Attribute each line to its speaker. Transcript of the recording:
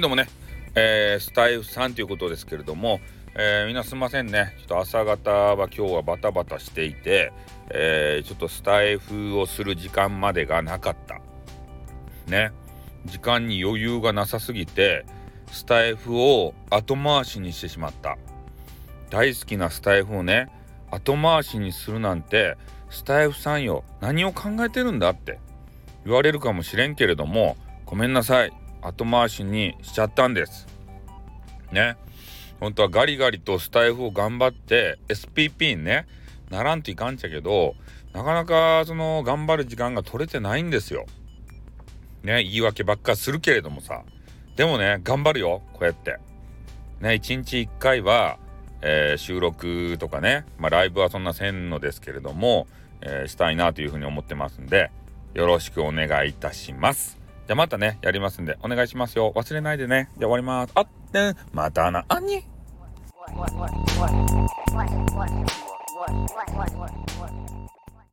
Speaker 1: どもね、えー、スタイフさんということですけれども、えー、みんなすんませんね。ちょっと朝方は今日はバタバタしていて、えー、ちょっとスタイフをする時間までがなかった。ね。時間に余裕がなさすぎて、スタイフを後回しにしてしまった。大好きなスタイフをね、後回しにするなんて、スタイフさんよ、何を考えてるんだって言われるかもしれんけれども、ごめんなさい。後回しにしちゃったんです。ね。本当はガリガリとスタイフを頑張って SPP にね、ならんといかんちゃけど、なかなかその頑張る時間が取れてないんですよ。ね、言い訳ばっかするけれどもさ。でもね、頑張るよ、こうやって。ね、一日一回は、えー、収録とかね、まあ、ライブはそんなせんのですけれども、えー、したいなというふうに思ってますんで、よろしくお願いいたします。じゃまたね、やりますんで、お願いしますよ。忘れないでね。じゃあ終わります。あってまたな、あに